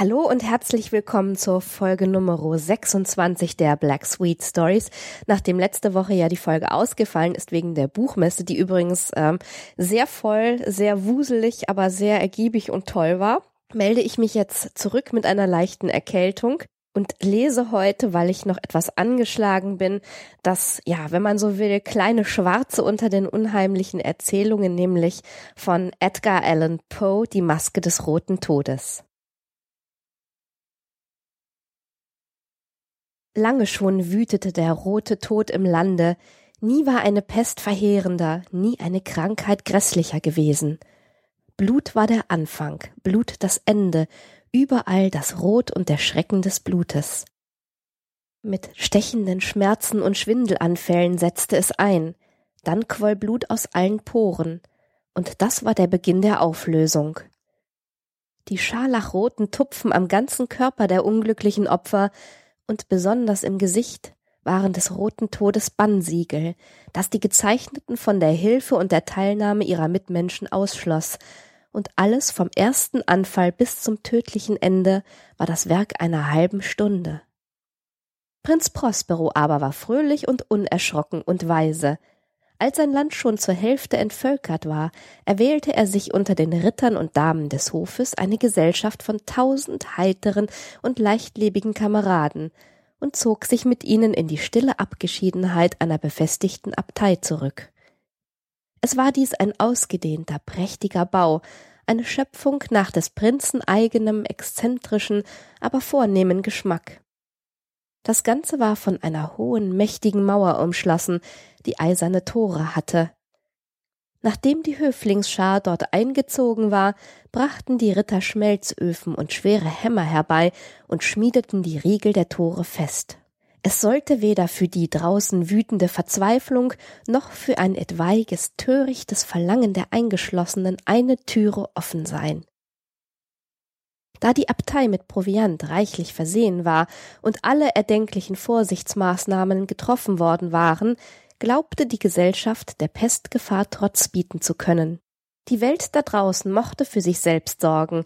Hallo und herzlich willkommen zur Folge Nummer 26 der Black Sweet Stories. Nachdem letzte Woche ja die Folge ausgefallen ist wegen der Buchmesse, die übrigens ähm, sehr voll, sehr wuselig, aber sehr ergiebig und toll war, melde ich mich jetzt zurück mit einer leichten Erkältung und lese heute, weil ich noch etwas angeschlagen bin, das, ja, wenn man so will, kleine Schwarze unter den unheimlichen Erzählungen, nämlich von Edgar Allan Poe, Die Maske des Roten Todes. Lange schon wütete der rote Tod im Lande, nie war eine Pest verheerender, nie eine Krankheit grässlicher gewesen. Blut war der Anfang, Blut das Ende, überall das Rot und der Schrecken des Blutes. Mit stechenden Schmerzen und Schwindelanfällen setzte es ein, dann quoll Blut aus allen Poren, und das war der Beginn der Auflösung. Die scharlachroten Tupfen am ganzen Körper der unglücklichen Opfer und besonders im Gesicht waren des roten Todes Bannsiegel, das die Gezeichneten von der Hilfe und der Teilnahme ihrer Mitmenschen ausschloss, und alles vom ersten Anfall bis zum tödlichen Ende war das Werk einer halben Stunde. Prinz Prospero aber war fröhlich und unerschrocken und weise, als sein Land schon zur Hälfte entvölkert war, erwählte er sich unter den Rittern und Damen des Hofes eine Gesellschaft von tausend heiteren und leichtlebigen Kameraden und zog sich mit ihnen in die stille Abgeschiedenheit einer befestigten Abtei zurück. Es war dies ein ausgedehnter, prächtiger Bau, eine Schöpfung nach des Prinzen eigenem, exzentrischen, aber vornehmen Geschmack. Das Ganze war von einer hohen, mächtigen Mauer umschlossen, die eiserne Tore hatte. Nachdem die Höflingsschar dort eingezogen war, brachten die Ritter Schmelzöfen und schwere Hämmer herbei und schmiedeten die Riegel der Tore fest. Es sollte weder für die draußen wütende Verzweiflung noch für ein etwaiges törichtes Verlangen der Eingeschlossenen eine Türe offen sein. Da die Abtei mit Proviant reichlich versehen war und alle erdenklichen Vorsichtsmaßnahmen getroffen worden waren, glaubte die Gesellschaft der Pestgefahr Trotz bieten zu können. Die Welt da draußen mochte für sich selbst sorgen,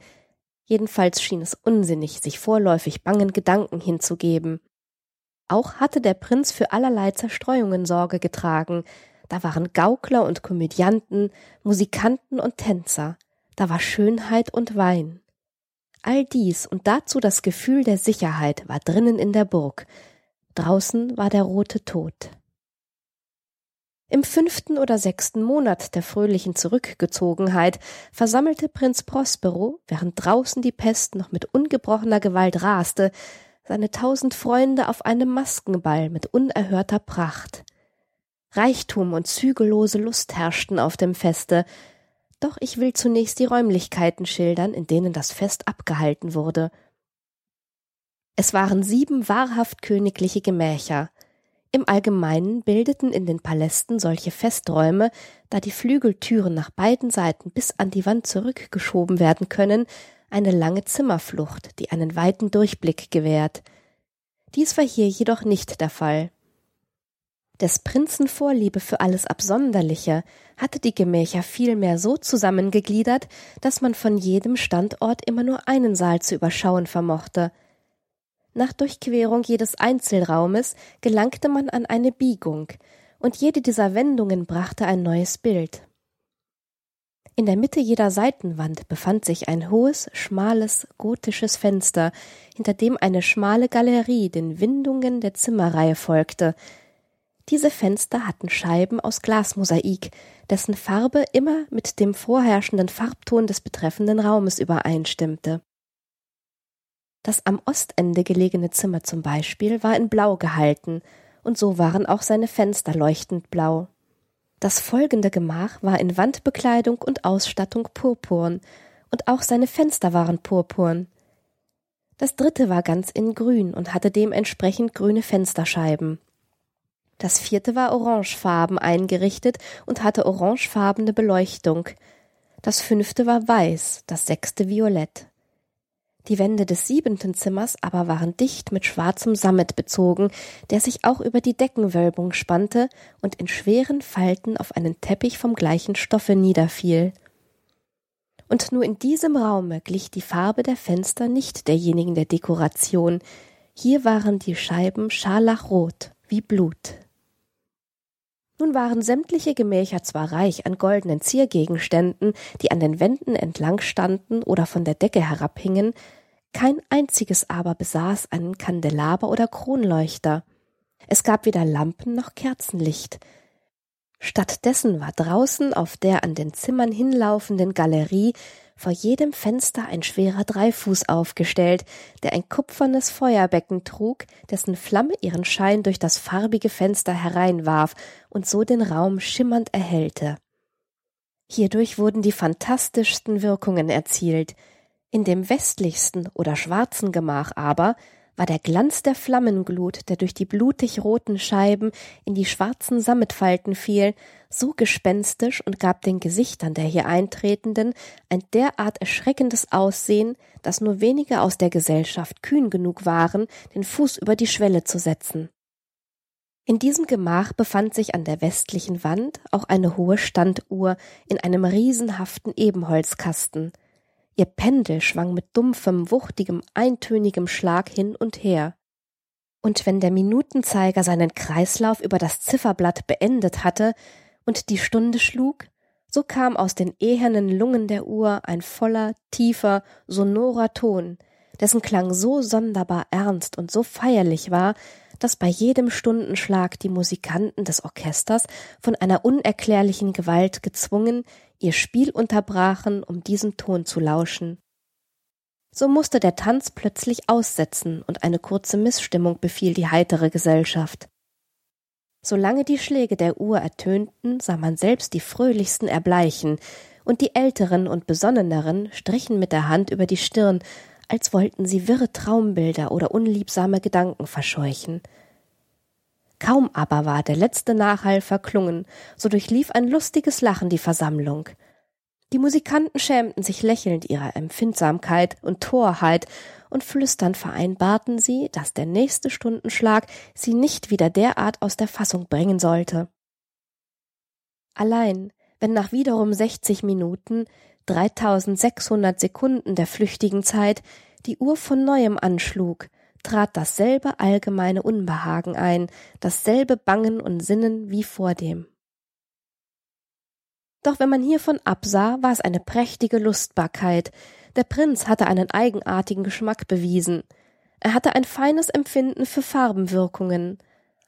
jedenfalls schien es unsinnig, sich vorläufig bangen Gedanken hinzugeben. Auch hatte der Prinz für allerlei Zerstreuungen Sorge getragen, da waren Gaukler und Komödianten, Musikanten und Tänzer, da war Schönheit und Wein. All dies und dazu das Gefühl der Sicherheit war drinnen in der Burg, draußen war der rote Tod. Im fünften oder sechsten Monat der fröhlichen Zurückgezogenheit versammelte Prinz Prospero, während draußen die Pest noch mit ungebrochener Gewalt raste, seine tausend Freunde auf einem Maskenball mit unerhörter Pracht. Reichtum und zügellose Lust herrschten auf dem Feste, doch ich will zunächst die Räumlichkeiten schildern, in denen das Fest abgehalten wurde. Es waren sieben wahrhaft königliche Gemächer, im Allgemeinen bildeten in den Palästen solche Festräume, da die Flügeltüren nach beiden Seiten bis an die Wand zurückgeschoben werden können, eine lange Zimmerflucht, die einen weiten Durchblick gewährt. Dies war hier jedoch nicht der Fall. Des Prinzen Vorliebe für alles Absonderliche hatte die Gemächer vielmehr so zusammengegliedert, dass man von jedem Standort immer nur einen Saal zu überschauen vermochte – nach Durchquerung jedes Einzelraumes gelangte man an eine Biegung, und jede dieser Wendungen brachte ein neues Bild. In der Mitte jeder Seitenwand befand sich ein hohes, schmales, gotisches Fenster, hinter dem eine schmale Galerie den Windungen der Zimmerreihe folgte. Diese Fenster hatten Scheiben aus Glasmosaik, dessen Farbe immer mit dem vorherrschenden Farbton des betreffenden Raumes übereinstimmte. Das am Ostende gelegene Zimmer zum Beispiel war in Blau gehalten, und so waren auch seine Fenster leuchtend blau. Das folgende Gemach war in Wandbekleidung und Ausstattung purpurn, und auch seine Fenster waren purpurn. Das dritte war ganz in Grün und hatte dementsprechend grüne Fensterscheiben. Das vierte war orangefarben eingerichtet und hatte orangefarbene Beleuchtung. Das fünfte war weiß, das sechste violett. Die Wände des siebenten Zimmers aber waren dicht mit schwarzem Sammet bezogen, der sich auch über die Deckenwölbung spannte und in schweren Falten auf einen Teppich vom gleichen Stoffe niederfiel. Und nur in diesem Raume glich die Farbe der Fenster nicht derjenigen der Dekoration. Hier waren die Scheiben scharlachrot wie Blut. Nun waren sämtliche Gemächer zwar reich an goldenen Ziergegenständen, die an den Wänden entlang standen oder von der Decke herabhingen, kein einziges aber besaß einen Kandelaber oder Kronleuchter. Es gab weder Lampen noch Kerzenlicht. Stattdessen war draußen auf der an den Zimmern hinlaufenden Galerie vor jedem Fenster ein schwerer Dreifuß aufgestellt, der ein kupfernes Feuerbecken trug, dessen Flamme ihren Schein durch das farbige Fenster hereinwarf und so den Raum schimmernd erhellte. Hierdurch wurden die fantastischsten Wirkungen erzielt, in dem westlichsten oder schwarzen Gemach aber war der Glanz der Flammenglut, der durch die blutig roten Scheiben in die schwarzen Sammetfalten fiel, so gespenstisch und gab den Gesichtern der hier Eintretenden ein derart erschreckendes Aussehen, dass nur wenige aus der Gesellschaft kühn genug waren, den Fuß über die Schwelle zu setzen. In diesem Gemach befand sich an der westlichen Wand auch eine hohe Standuhr in einem riesenhaften Ebenholzkasten, Ihr Pendel schwang mit dumpfem, wuchtigem, eintönigem Schlag hin und her. Und wenn der Minutenzeiger seinen Kreislauf über das Zifferblatt beendet hatte und die Stunde schlug, so kam aus den ehernen Lungen der Uhr ein voller, tiefer, sonorer Ton, dessen Klang so sonderbar ernst und so feierlich war, dass bei jedem Stundenschlag die Musikanten des Orchesters von einer unerklärlichen Gewalt gezwungen, ihr Spiel unterbrachen, um diesem Ton zu lauschen. So musste der Tanz plötzlich aussetzen und eine kurze Missstimmung befiel die heitere Gesellschaft. Solange die Schläge der Uhr ertönten, sah man selbst die fröhlichsten erbleichen, und die älteren und besonneneren strichen mit der Hand über die Stirn, als wollten sie wirre Traumbilder oder unliebsame Gedanken verscheuchen. Kaum aber war der letzte Nachhall verklungen, so durchlief ein lustiges Lachen die Versammlung. Die Musikanten schämten sich lächelnd ihrer Empfindsamkeit und Torheit, und flüsternd vereinbarten sie, dass der nächste Stundenschlag sie nicht wieder derart aus der Fassung bringen sollte. Allein, wenn nach wiederum sechzig Minuten, dreitausendsechshundert Sekunden der flüchtigen Zeit, die Uhr von neuem anschlug, trat dasselbe allgemeine Unbehagen ein, dasselbe Bangen und Sinnen wie vordem. Doch wenn man hiervon absah, war es eine prächtige Lustbarkeit. Der Prinz hatte einen eigenartigen Geschmack bewiesen. Er hatte ein feines Empfinden für Farbenwirkungen.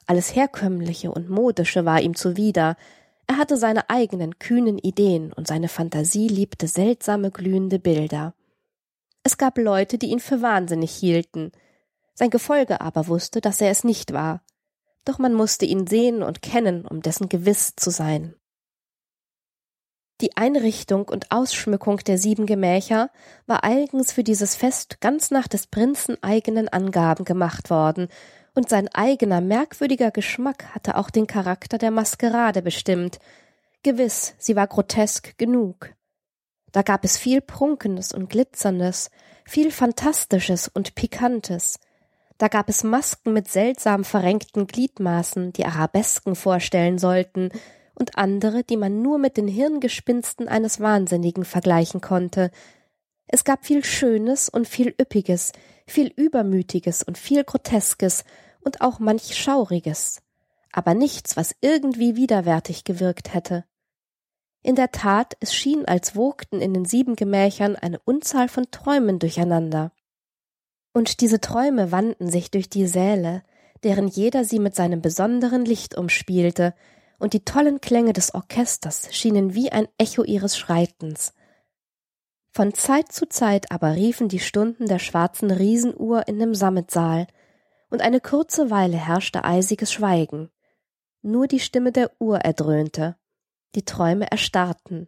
Alles Herkömmliche und Modische war ihm zuwider. Er hatte seine eigenen kühnen Ideen und seine Fantasie liebte seltsame glühende Bilder. Es gab Leute, die ihn für wahnsinnig hielten. Sein Gefolge aber wusste, dass er es nicht war. Doch man musste ihn sehen und kennen, um dessen gewiss zu sein. Die Einrichtung und Ausschmückung der sieben Gemächer war eigens für dieses Fest ganz nach des Prinzen eigenen Angaben gemacht worden, und sein eigener merkwürdiger Geschmack hatte auch den Charakter der Maskerade bestimmt. Gewiss, sie war grotesk genug. Da gab es viel Prunkendes und Glitzerndes, viel Fantastisches und Pikantes, da gab es Masken mit seltsam verrenkten Gliedmaßen, die Arabesken vorstellen sollten, und andere, die man nur mit den Hirngespinsten eines Wahnsinnigen vergleichen konnte. Es gab viel Schönes und viel Üppiges, viel Übermütiges und viel Groteskes und auch manch Schauriges, aber nichts, was irgendwie widerwärtig gewirkt hätte. In der Tat, es schien, als wogten in den sieben Gemächern eine Unzahl von Träumen durcheinander. Und diese Träume wanden sich durch die Säle, deren jeder sie mit seinem besonderen Licht umspielte, und die tollen Klänge des Orchesters schienen wie ein Echo ihres Schreitens. Von Zeit zu Zeit aber riefen die Stunden der schwarzen Riesenuhr in dem Sammetsaal, und eine kurze Weile herrschte eisiges Schweigen. Nur die Stimme der Uhr erdröhnte, die Träume erstarrten,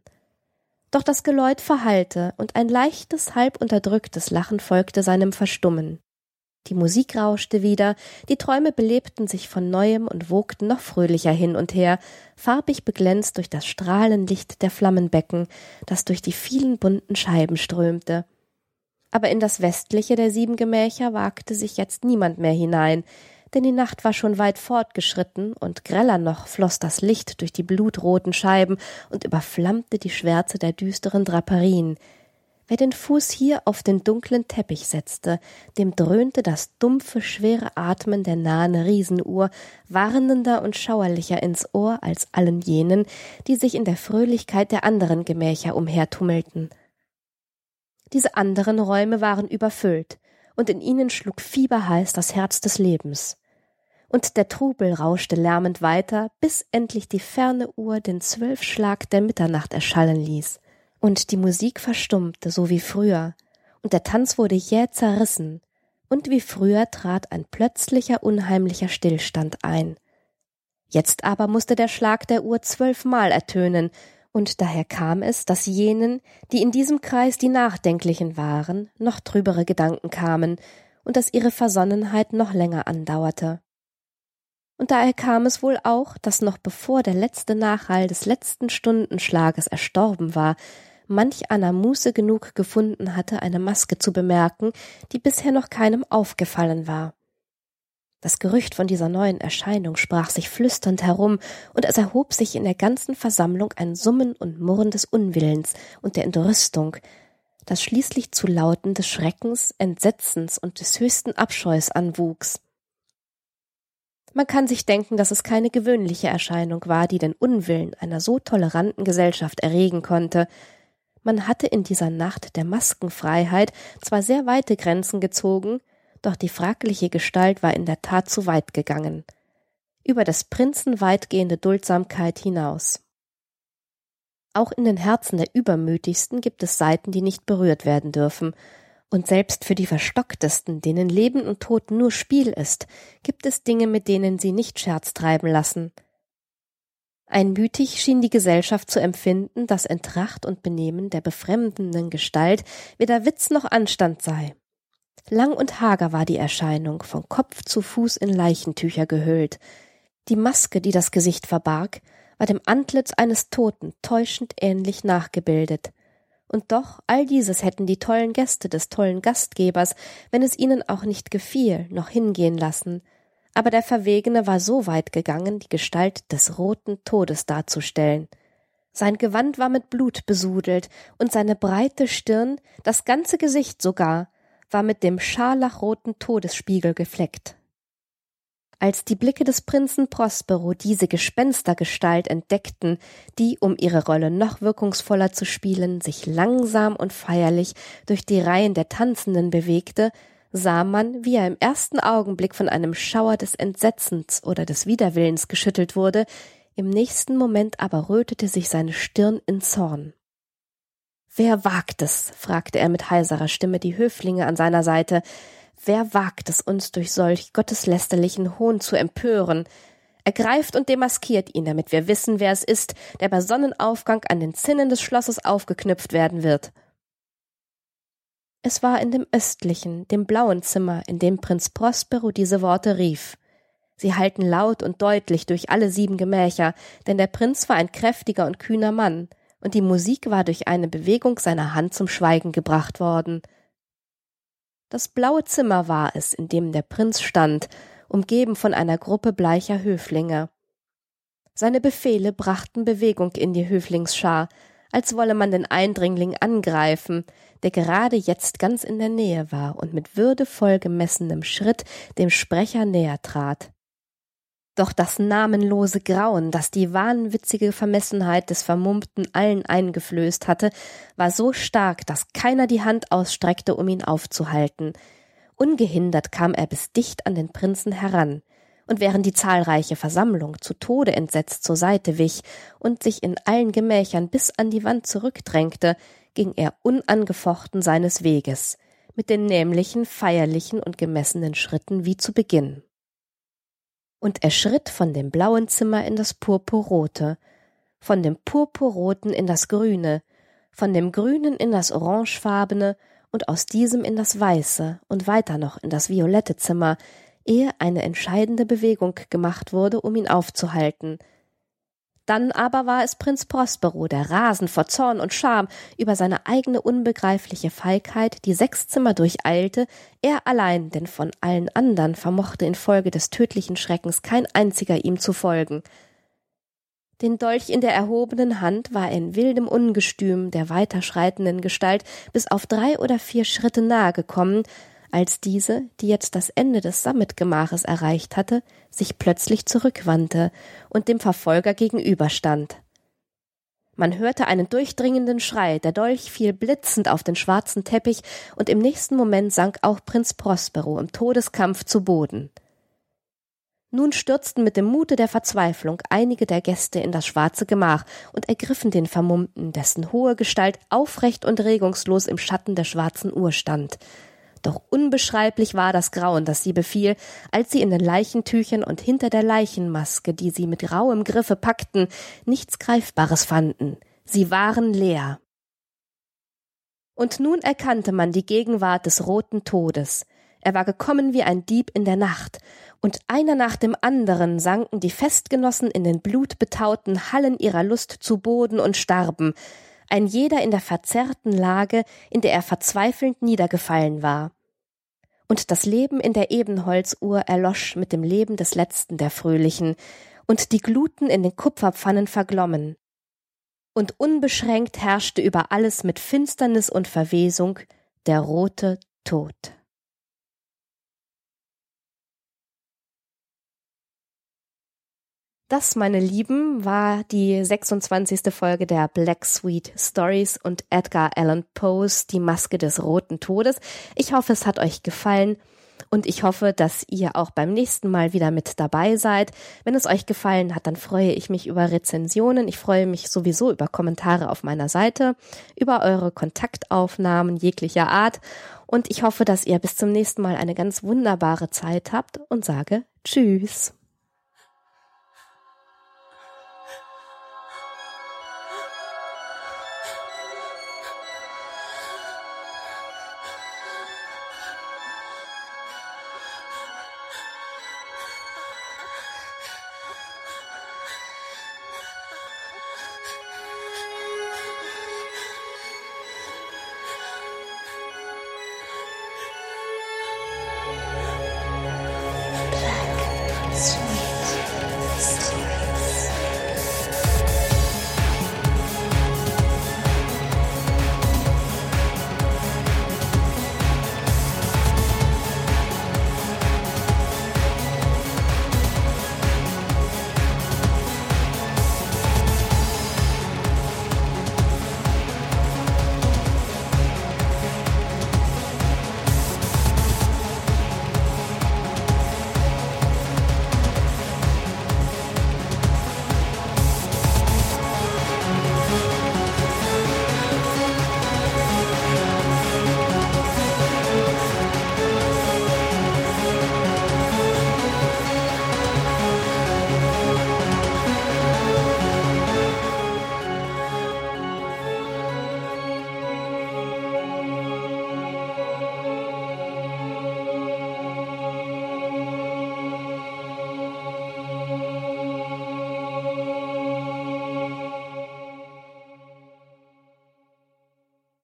doch das Geläut verhallte, und ein leichtes, halb unterdrücktes Lachen folgte seinem Verstummen. Die Musik rauschte wieder, die Träume belebten sich von neuem und wogten noch fröhlicher hin und her, farbig beglänzt durch das Strahlenlicht der Flammenbecken, das durch die vielen bunten Scheiben strömte. Aber in das westliche der sieben Gemächer wagte sich jetzt niemand mehr hinein, denn die Nacht war schon weit fortgeschritten, und greller noch floß das Licht durch die blutroten Scheiben und überflammte die Schwärze der düsteren Draperien, Wer den Fuß hier auf den dunklen Teppich setzte, dem dröhnte das dumpfe, schwere Atmen der nahen Riesenuhr warnender und schauerlicher ins Ohr als allen jenen, die sich in der Fröhlichkeit der anderen Gemächer umhertummelten. Diese anderen Räume waren überfüllt, und in ihnen schlug fieberheiß das Herz des Lebens. Und der Trubel rauschte lärmend weiter, bis endlich die ferne Uhr den Zwölfschlag der Mitternacht erschallen ließ und die Musik verstummte, so wie früher, und der Tanz wurde jäh zerrissen, und wie früher trat ein plötzlicher, unheimlicher Stillstand ein. Jetzt aber musste der Schlag der Uhr zwölfmal ertönen, und daher kam es, dass jenen, die in diesem Kreis die Nachdenklichen waren, noch trübere Gedanken kamen, und dass ihre Versonnenheit noch länger andauerte. Und daher kam es wohl auch, dass noch bevor der letzte Nachhall des letzten Stundenschlages erstorben war, manch einer Muße genug gefunden hatte, eine Maske zu bemerken, die bisher noch keinem aufgefallen war. Das Gerücht von dieser neuen Erscheinung sprach sich flüsternd herum, und es erhob sich in der ganzen Versammlung ein Summen und Murren des Unwillens und der Entrüstung, das schließlich zu Lauten des Schreckens, Entsetzens und des höchsten Abscheus anwuchs. Man kann sich denken, dass es keine gewöhnliche Erscheinung war, die den Unwillen einer so toleranten Gesellschaft erregen konnte, man hatte in dieser Nacht der Maskenfreiheit zwar sehr weite Grenzen gezogen, doch die fragliche Gestalt war in der Tat zu weit gegangen, über des Prinzen weitgehende Duldsamkeit hinaus. Auch in den Herzen der Übermütigsten gibt es Seiten, die nicht berührt werden dürfen, und selbst für die Verstocktesten, denen Leben und Tod nur Spiel ist, gibt es Dinge, mit denen sie nicht Scherz treiben lassen – Einmütig schien die Gesellschaft zu empfinden, dass in Tracht und Benehmen der befremdenden Gestalt weder Witz noch Anstand sei. Lang und hager war die Erscheinung, von Kopf zu Fuß in Leichentücher gehüllt. Die Maske, die das Gesicht verbarg, war dem Antlitz eines Toten täuschend ähnlich nachgebildet. Und doch all dieses hätten die tollen Gäste des tollen Gastgebers, wenn es ihnen auch nicht gefiel, noch hingehen lassen, aber der Verwegene war so weit gegangen, die Gestalt des roten Todes darzustellen. Sein Gewand war mit Blut besudelt, und seine breite Stirn, das ganze Gesicht sogar, war mit dem scharlachroten Todesspiegel gefleckt. Als die Blicke des Prinzen Prospero diese Gespenstergestalt entdeckten, die, um ihre Rolle noch wirkungsvoller zu spielen, sich langsam und feierlich durch die Reihen der Tanzenden bewegte, sah man, wie er im ersten Augenblick von einem Schauer des Entsetzens oder des Widerwillens geschüttelt wurde, im nächsten Moment aber rötete sich seine Stirn in Zorn. Wer wagt es? fragte er mit heiserer Stimme die Höflinge an seiner Seite. Wer wagt es, uns durch solch gotteslästerlichen Hohn zu empören? Ergreift und demaskiert ihn, damit wir wissen, wer es ist, der bei Sonnenaufgang an den Zinnen des Schlosses aufgeknüpft werden wird. Es war in dem östlichen, dem blauen Zimmer, in dem Prinz Prospero diese Worte rief. Sie hallten laut und deutlich durch alle sieben Gemächer, denn der Prinz war ein kräftiger und kühner Mann, und die Musik war durch eine Bewegung seiner Hand zum Schweigen gebracht worden. Das blaue Zimmer war es, in dem der Prinz stand, umgeben von einer Gruppe bleicher Höflinge. Seine Befehle brachten Bewegung in die Höflingsschar, als wolle man den Eindringling angreifen, der gerade jetzt ganz in der Nähe war und mit würdevoll gemessenem Schritt dem Sprecher näher trat. Doch das namenlose Grauen, das die wahnwitzige Vermessenheit des Vermummten allen eingeflößt hatte, war so stark, dass keiner die Hand ausstreckte, um ihn aufzuhalten. Ungehindert kam er bis dicht an den Prinzen heran, und während die zahlreiche Versammlung zu Tode entsetzt zur Seite wich und sich in allen Gemächern bis an die Wand zurückdrängte, ging er unangefochten seines Weges, mit den nämlichen, feierlichen und gemessenen Schritten wie zu Beginn. Und er schritt von dem blauen Zimmer in das purpurrote, von dem purpurroten in das grüne, von dem grünen in das orangefarbene und aus diesem in das weiße und weiter noch in das violette Zimmer, ehe eine entscheidende Bewegung gemacht wurde, um ihn aufzuhalten, dann aber war es Prinz Prospero, der rasend vor Zorn und Scham über seine eigene unbegreifliche Feigheit die sechs Zimmer durcheilte, er allein, denn von allen andern vermochte infolge des tödlichen Schreckens kein einziger ihm zu folgen. Den Dolch in der erhobenen Hand war er in wildem Ungestüm der weiterschreitenden Gestalt bis auf drei oder vier Schritte nahe gekommen, als diese, die jetzt das Ende des Sammetgemaches erreicht hatte, sich plötzlich zurückwandte und dem Verfolger gegenüberstand. Man hörte einen durchdringenden Schrei, der Dolch fiel blitzend auf den schwarzen Teppich, und im nächsten Moment sank auch Prinz Prospero im Todeskampf zu Boden. Nun stürzten mit dem Mute der Verzweiflung einige der Gäste in das schwarze Gemach und ergriffen den Vermummten, dessen hohe Gestalt aufrecht und regungslos im Schatten der schwarzen Uhr stand. Doch unbeschreiblich war das Grauen, das sie befiel, als sie in den Leichentüchern und hinter der Leichenmaske, die sie mit rauem Griffe packten, nichts Greifbares fanden. Sie waren leer. Und nun erkannte man die Gegenwart des roten Todes. Er war gekommen wie ein Dieb in der Nacht, und einer nach dem anderen sanken die Festgenossen in den blutbetauten Hallen ihrer Lust zu Boden und starben, ein jeder in der verzerrten Lage, in der er verzweifelnd niedergefallen war. Und das Leben in der Ebenholzuhr erlosch mit dem Leben des letzten der Fröhlichen, und die Gluten in den Kupferpfannen verglommen. Und unbeschränkt herrschte über alles mit Finsternis und Verwesung der rote Tod. Das, meine Lieben, war die 26. Folge der Black Sweet Stories und Edgar Allan Poes Die Maske des Roten Todes. Ich hoffe, es hat euch gefallen und ich hoffe, dass ihr auch beim nächsten Mal wieder mit dabei seid. Wenn es euch gefallen hat, dann freue ich mich über Rezensionen. Ich freue mich sowieso über Kommentare auf meiner Seite, über eure Kontaktaufnahmen jeglicher Art und ich hoffe, dass ihr bis zum nächsten Mal eine ganz wunderbare Zeit habt und sage Tschüss. podcast.